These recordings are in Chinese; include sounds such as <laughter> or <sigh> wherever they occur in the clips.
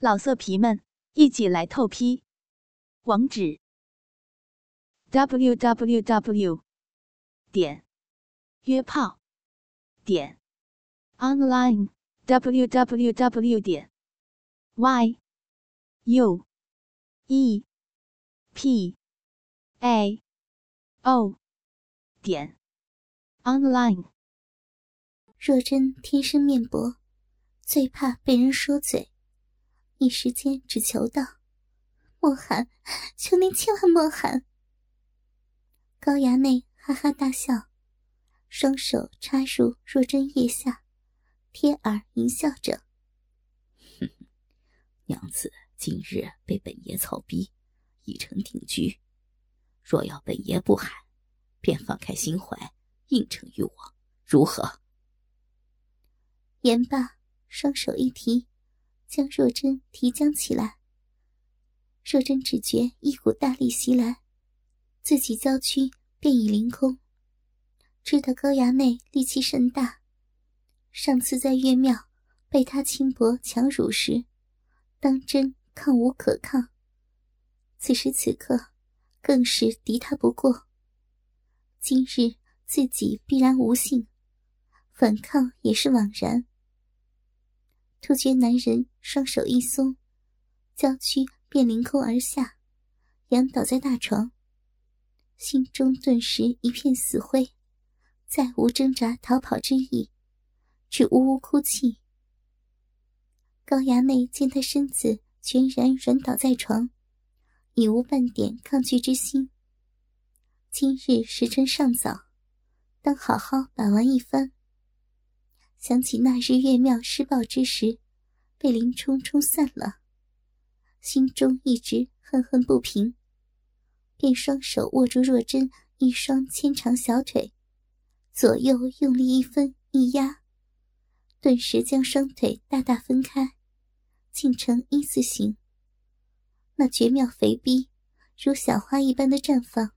老色皮们，一起来透批！网址：w w w 点约炮点 online w w w 点 y u e p a o 点 online。若真天生面薄，最怕被人说嘴。一时间只求道：“莫喊，求您千万莫喊。”高衙内哈哈大笑，双手插入若真腋下，贴耳淫笑着：“哼哼，娘子今日被本爷操逼，已成定局。若要本爷不喊，便放开心怀，应承于我，如何？”言罢，双手一提。将若真提将起来，若真只觉一股大力袭来，自己娇躯便已凌空。知道高衙内力气甚大，上次在岳庙被他轻薄强辱时，当真抗无可抗。此时此刻，更是敌他不过。今日自己必然无幸，反抗也是枉然。突厥男人双手一松，娇躯便凌空而下，仰倒在大床。心中顿时一片死灰，再无挣扎逃跑之意，只呜呜哭泣。高衙内见他身子全然软倒在床，已无半点抗拒之心。今日时辰尚早，当好好把玩一番。想起那日月庙施暴之时，被林冲冲散了，心中一直恨恨不平，便双手握住若真一双纤长小腿，左右用力一分一压，顿时将双腿大大分开，竟成一字形。那绝妙肥逼如小花一般的绽放，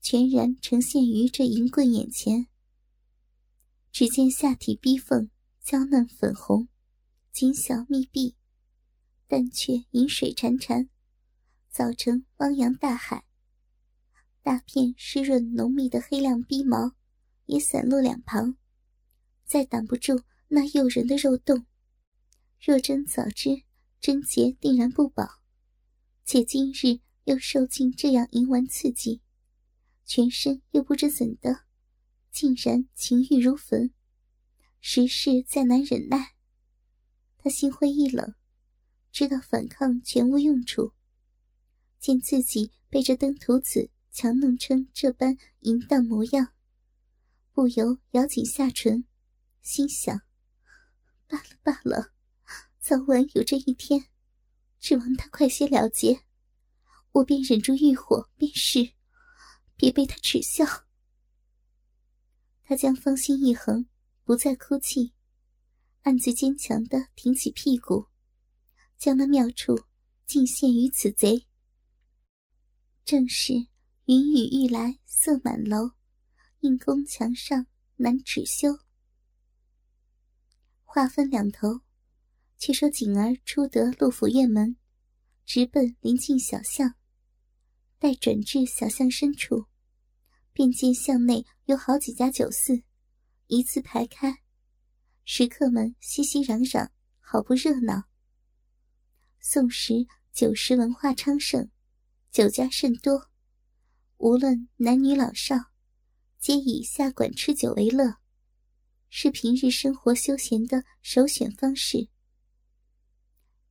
全然呈现于这银棍眼前。只见下体逼缝娇嫩粉红，紧小密闭，但却饮水潺潺，早成汪洋大海。大片湿润浓密的黑亮逼毛也散落两旁，再挡不住那诱人的肉洞。若真早知贞洁定然不保，且今日又受尽这样淫玩刺激，全身又不知怎的。竟然情欲如焚，实是再难忍耐。他心灰意冷，知道反抗全无用处。见自己被这登徒子强弄成这般淫荡模样，不由咬紧下唇，心想：罢了罢了，早晚有这一天，指望他快些了结，我便忍住欲火便是，别被他耻笑。他将芳心一横，不再哭泣，暗自坚强的挺起屁股，将那妙处尽献于此贼。正是云雨欲来色满楼，硬宫墙上难止休。话分两头，却说景儿出得陆府院门，直奔临近小巷，待转至小巷深处。便见巷内有好几家酒肆，一字排开，食客们熙熙攘攘，好不热闹。宋时酒食文化昌盛，酒家甚多，无论男女老少，皆以下馆吃酒为乐，是平日生活休闲的首选方式。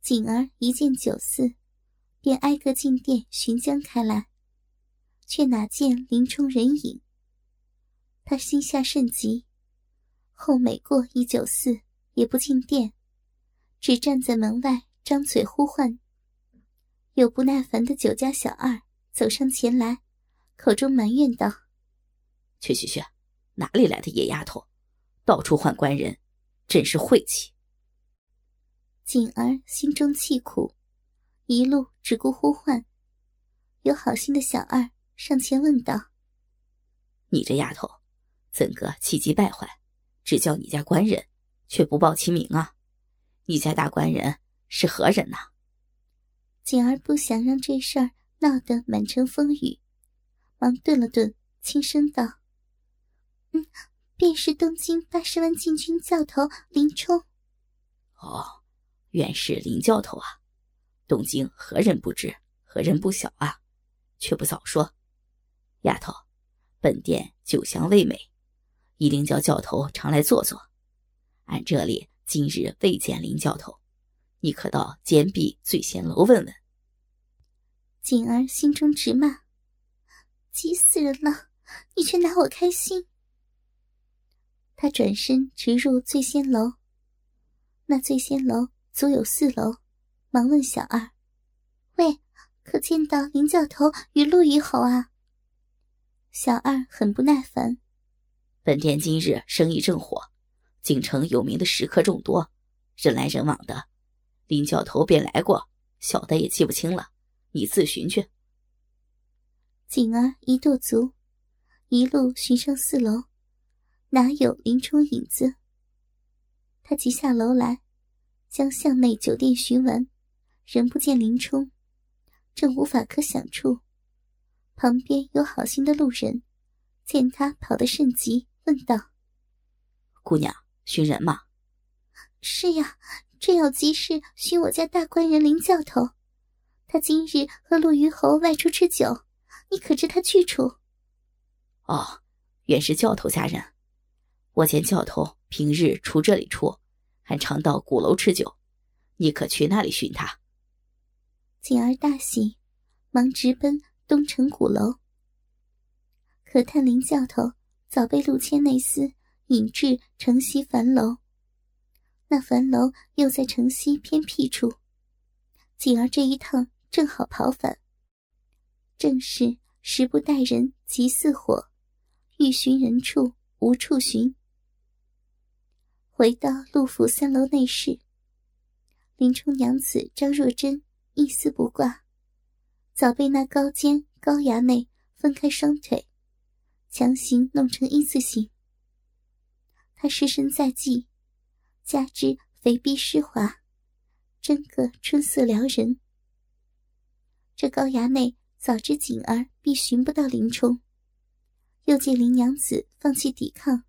锦儿一见酒肆，便挨个进店寻将开来。却哪见林冲人影？他心下甚急，后每过一九四，也不进店，只站在门外张嘴呼唤。有不耐烦的酒家小二走上前来，口中埋怨道：“去去去，哪里来的野丫头，到处换官人，真是晦气。”锦儿心中气苦，一路只顾呼唤。有好心的小二。上前问道：“你这丫头，怎个气急败坏，只叫你家官人，却不报其名啊？你家大官人是何人呐？锦儿不想让这事儿闹得满城风雨，忙顿了顿，轻声道：“嗯，便是东京八十万禁军教头林冲。”哦，原是林教头啊！东京何人不知，何人不晓啊？却不早说，丫头，本店酒香味美，一定叫教头常来坐坐。俺这里今日未见林教头，你可到坚壁醉仙楼问问。锦儿心中直骂：“急死人了！你却拿我开心。”他转身直入醉仙楼。那醉仙楼足有四楼，忙问小二：“喂，可见到林教头与陆虞侯啊？”小二很不耐烦：“本店今日生意正火，京城有名的食客众多，人来人往的，林教头便来过，小的也记不清了，你自寻去。”锦儿一跺足，一路寻上四楼，哪有林冲影子？他急下楼来，将巷内酒店寻完，仍不见林冲，正无法可想处。旁边有好心的路人，见他跑得甚急，问道：“姑娘，寻人吗？”“是呀，正有急事寻我家大官人林教头。他今日和陆虞侯外出吃酒，你可知他去处？”“哦，原是教头家人。我见教头平日出这里出。”还常到鼓楼吃酒，你可去那里寻他？锦儿大喜，忙直奔东城鼓楼。可叹林教头早被陆谦内司引至城西樊楼，那樊楼又在城西偏僻处，锦儿这一趟正好跑反，正是时不待人急似火，欲寻人处无处寻。回到陆府三楼内室，林冲娘子张若珍一丝不挂，早被那高肩高衙内分开双腿，强行弄成一字形。他失身在即，加之肥逼湿滑，真个春色撩人。这高衙内早知锦儿必寻不到林冲，又见林娘子放弃抵抗，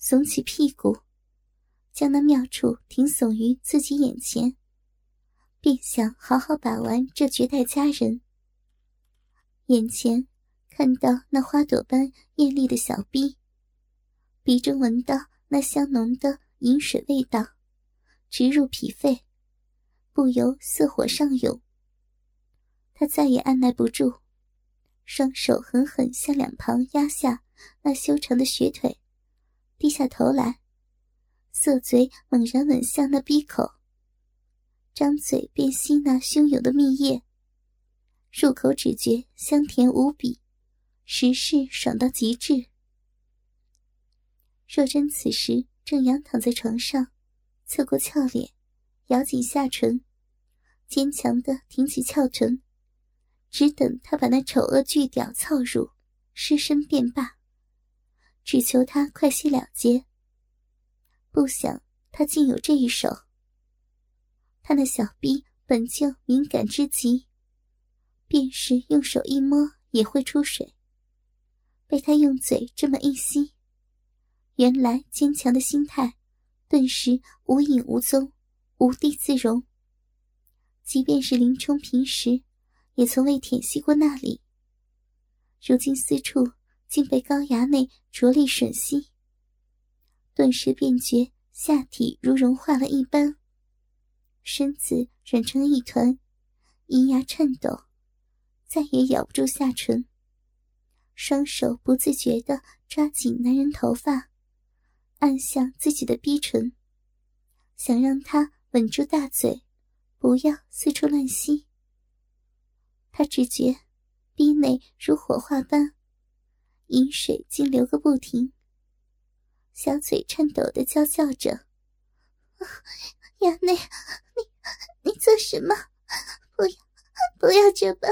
耸起屁股。将那妙处停耸于自己眼前，便想好好把玩这绝代佳人。眼前看到那花朵般艳丽的小臂，鼻中闻到那香浓的饮水味道，直入脾肺，不由色火上涌。他再也按耐不住，双手狠狠向两旁压下那修长的雪腿，低下头来。色嘴猛然吻向那鼻口，张嘴便吸那汹涌的蜜液。入口只觉香甜无比，实是爽到极致。若真此时正仰躺在床上，侧过俏脸，咬紧下唇，坚强的挺起翘臀，只等他把那丑恶巨屌操入，失身便罢，只求他快些了结。不想他竟有这一手。他那小臂本就敏感之极，便是用手一摸也会出水。被他用嘴这么一吸，原来坚强的心态顿时无影无踪，无地自容。即便是林冲平时也从未舔吸过那里，如今私处竟被高衙内着力吮吸。顿时便觉下体如融化了一般，身子软成一团，银牙颤抖，再也咬不住下唇。双手不自觉地抓紧男人头发，按向自己的逼唇，想让他稳住大嘴，不要四处乱吸。他只觉逼内如火化般，饮水竟流个不停。小嘴颤抖的娇叫着：“衙内，你你做什么？不要不要这般，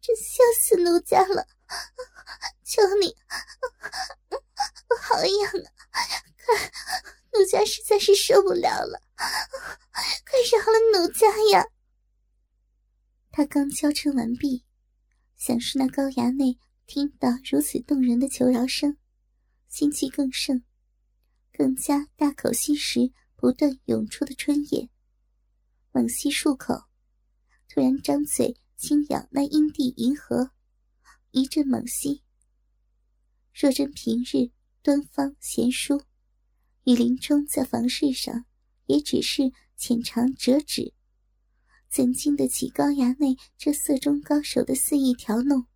真笑死奴家了！求你，好痒啊！快，奴家实在是受不了了，快饶了奴家呀！他刚娇嗔完毕，想是那高衙内听到如此动人的求饶声，心气更盛，更加大口吸食不断涌出的春液，猛吸数口，突然张嘴轻咬那阴蒂银河，一阵猛吸。若真平日端方贤淑，与林冲在房事上也只是浅尝辄止。怎经得起高衙内这色中高手的肆意调弄？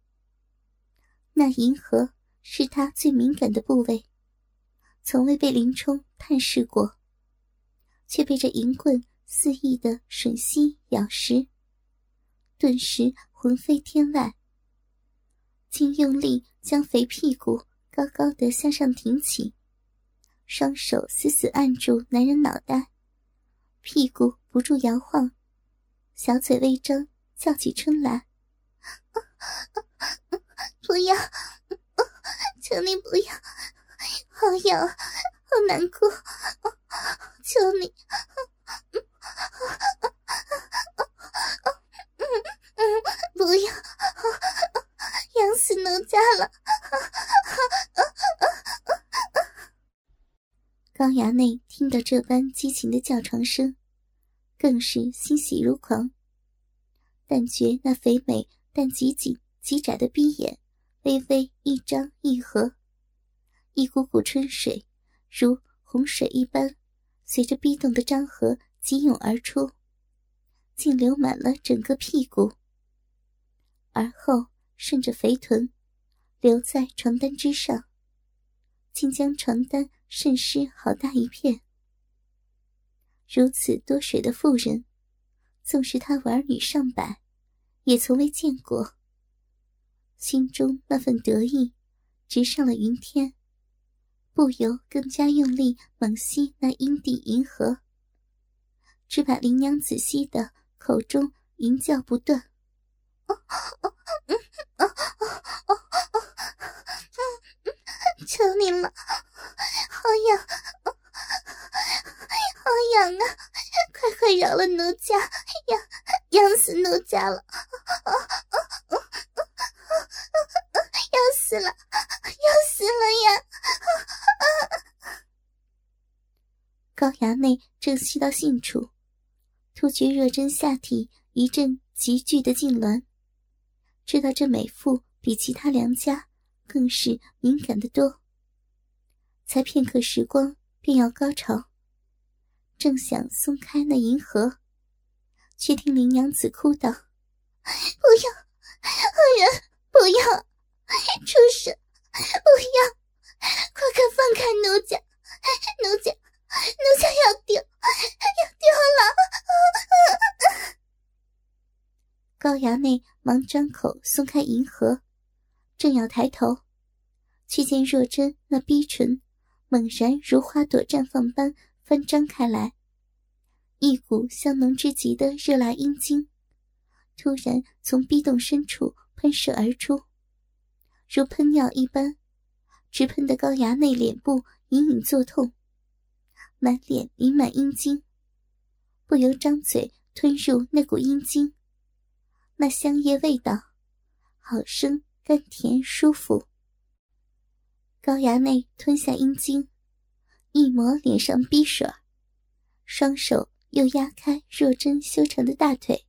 那银河是他最敏感的部位，从未被林冲探视过，却被这银棍肆意的吮吸咬食，顿时魂飞天外，竟用力将肥屁股高高的向上挺起，双手死死按住男人脑袋，屁股不住摇晃。小嘴微张，叫起春来：“ <laughs> 不要，求你不要，好痒，好难过，求你，<laughs> 不要，痒死奴家了！” <laughs> 高衙内听到这般激情的叫床声。更是欣喜如狂，但觉那肥美但极紧极窄的逼眼微微一张一合，一股股春水如洪水一般，随着逼动的张合急涌而出，竟流满了整个屁股，而后顺着肥臀留在床单之上，竟将床单渗湿好大一片。如此多水的妇人，纵使他儿女上百，也从未见过。心中那份得意，直上了云天，不由更加用力猛吸那阴蒂银河，只把林娘仔细的口中吟叫不断：“求你了，好痒！”好痒啊！快快饶了奴家，痒痒死奴家了！要死了，要死了呀！高衙内正吸到兴处，突觉若真下体一阵急剧的痉挛，知道这美妇比其他良家更是敏感的多，才片刻时光便要高潮。正想松开那银河，却听林娘子哭道：“不要，恶人，不要，畜生，不要！快快放开奴家，奴家，奴家要丢，要丢了！”高衙内忙张口松开银河，正要抬头，却见若真那逼唇猛然如花朵绽放般。翻张开来，一股香浓之极的热辣阴茎突然从逼洞深处喷射而出，如喷尿一般，直喷得高衙内脸部隐隐作痛，满脸弥漫阴茎，不由张嘴吞入那股阴茎，那香叶味道好生甘甜舒服。高衙内吞下阴茎。一抹脸上逼水，双手又压开若真修长的大腿，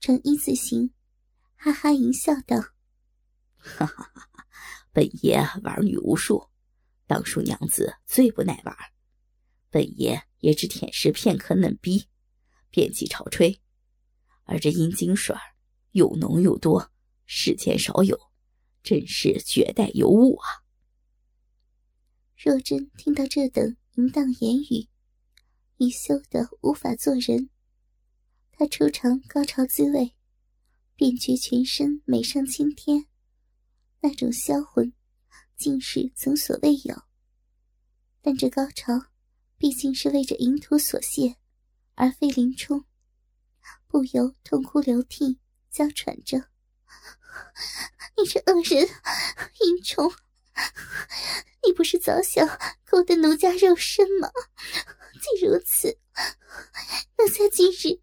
呈一字形，哈哈淫笑道：“哈哈哈哈！本爷玩女无数，当属娘子最不耐玩。本爷也只舔舐片刻嫩逼，便即朝吹。而这阴茎水又浓又多，世间少有，真是绝代尤物啊！”若真听到这等淫荡言语，已羞得无法做人。他初尝高潮滋味，便觉全身美上青天，那种销魂，竟是从所未有。但这高潮，毕竟是为着淫徒所献，而非林冲，不由痛哭流涕，娇喘着：“你这恶人，淫虫！”你不是早想勾得奴家肉身吗？既如此，奴家今日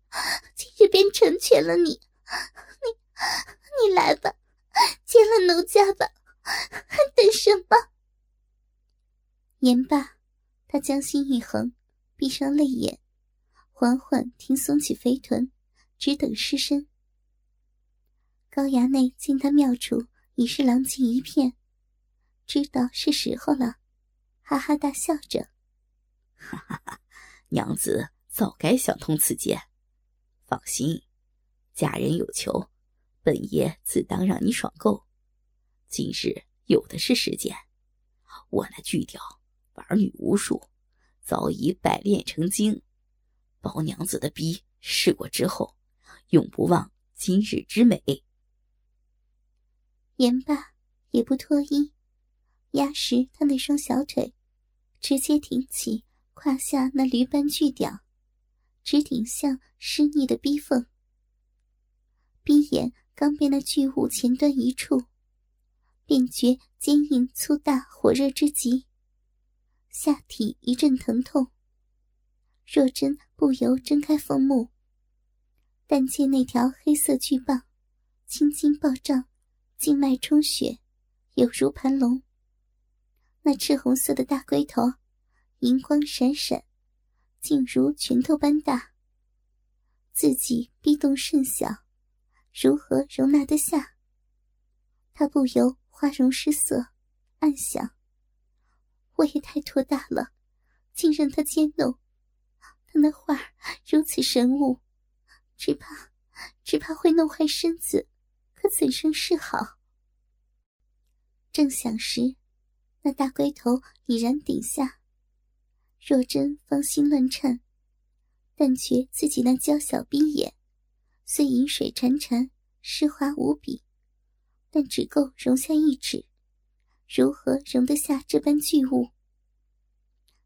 今日便成全了你。你你来吧，见了奴家吧，还等什么？言罢，他将心一横，闭上泪眼，缓缓挺耸起肥臀，只等失身。高衙内见他妙处已是狼藉一片，知道是时候了，哈哈大笑着：“哈哈哈，娘子早该想通此间。放心，家人有求，本爷自当让你爽够。今日有的是时间，我那巨雕玩女无数，早已百炼成精，包娘子的逼试过之后，永不忘今日之美。”言罢，也不脱衣，压实他那双小腿，直接挺起胯下那驴般巨屌，直顶向湿腻的逼缝。逼眼刚被那巨物前端一触，便觉坚硬粗大，火热之极，下体一阵疼痛。若真不由睁开凤目，但见那条黑色巨棒，青筋暴胀。静脉充血，有如盘龙。那赤红色的大龟头，银光闪闪，竟如拳头般大。自己逼动甚小，如何容纳得下？他不由花容失色，暗想：我也太托大了，竟任他奸弄。他那画如此神武，只怕只怕会弄坏身子。可怎生是好？正想时，那大龟头已然顶下。若真芳心乱颤，但觉自己那娇小逼眼，虽饮水潺潺，湿滑无比，但只够容下一指，如何容得下这般巨物？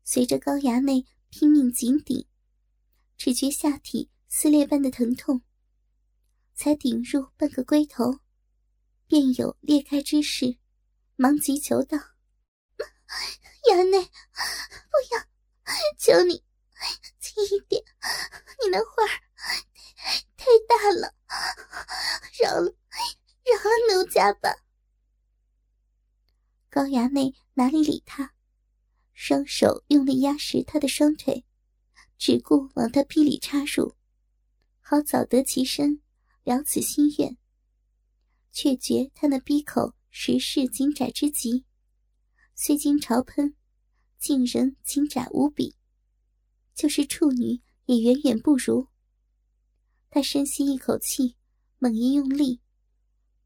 随着高衙内拼命紧顶，只觉下体撕裂般的疼痛。才顶入半个龟头，便有裂开之势，忙急求道：“衙内，不要，求你轻一点，你那花儿太大了，饶了饶了奴家吧。”高衙内哪里理他，双手用力压实他的双腿，只顾往他屁里插入，好早得其身。了此心愿，却觉他那鼻口实是紧窄之极，虽经朝喷，竟仍紧窄无比，就是处女也远远不如。他深吸一口气，猛一用力，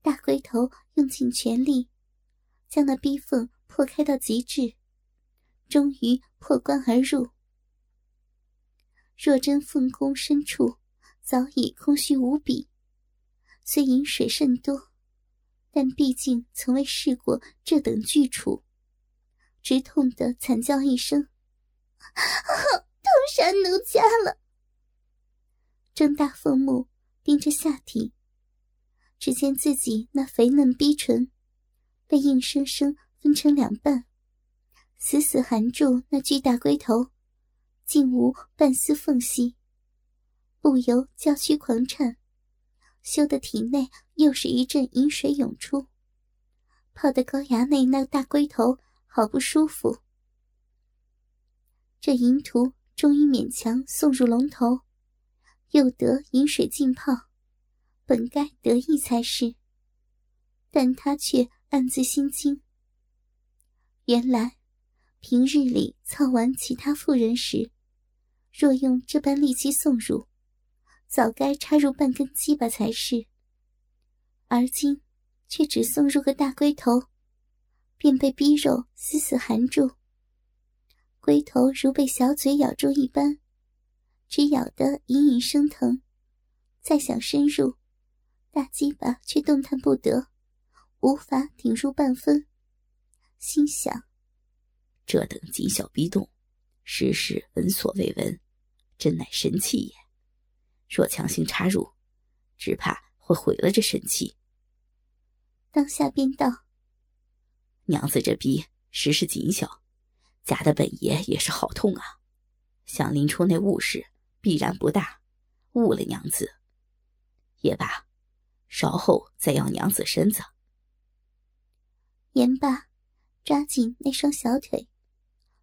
大龟头用尽全力，将那逼缝破开到极致，终于破关而入。若真凤宫深处早已空虚无比。虽饮水甚多，但毕竟从未试过这等巨处，直痛得惨叫一声：“痛杀奴家了！”睁大凤目盯着下体，只见自己那肥嫩逼唇被硬生生分成两半，死死含住那巨大龟头，竟无半丝缝隙，不由娇躯狂颤。羞得体内又是一阵饮水涌出，泡得高衙内那大龟头好不舒服。这淫徒终于勉强送入龙头，又得饮水浸泡，本该得意才是。但他却暗自心惊。原来平日里操完其他妇人时，若用这般力气送入。早该插入半根鸡巴才是，而今却只送入个大龟头，便被逼肉死死含住。龟头如被小嘴咬住一般，只咬得隐隐生疼。再想深入，大鸡巴却动弹不得，无法顶入半分。心想：这等极小逼动，实是闻所未闻，真乃神器也。若强行插入，只怕会毁了这神器。当下便道：“娘子这逼实是紧小，夹的本爷也是好痛啊！想拎出那物事，必然不大，误了娘子。也罢，稍后再要娘子身子。言罢，抓紧那双小腿，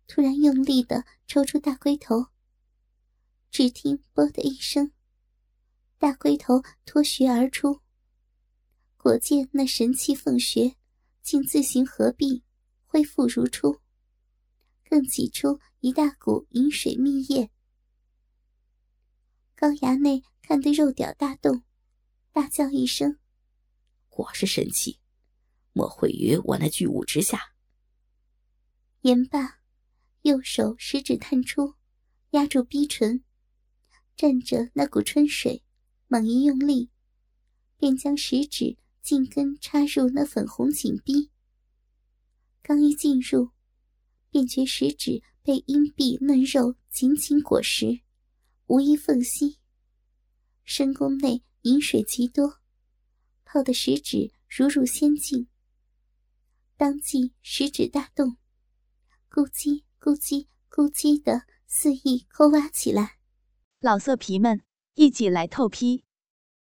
突然用力的抽出大龟头。只听“啵”的一声，大龟头脱穴而出。果见那神气凤穴。竟自行合闭，恢复如初，更挤出一大股饮水蜜液。高衙内看得肉屌大动，大叫一声：“果是神器，莫毁于我那巨物之下。”言罢，右手食指探出，压住逼唇，蘸着那股春水，猛一用力，便将食指。茎根插入那粉红紧逼，刚一进入，便觉食指被阴壁嫩肉紧紧裹实，无一缝隙。深宫内饮水极多，泡的食指如入仙境。当即食指大动，咕叽咕叽咕叽的肆意抠挖起来。老色皮们，一起来透批！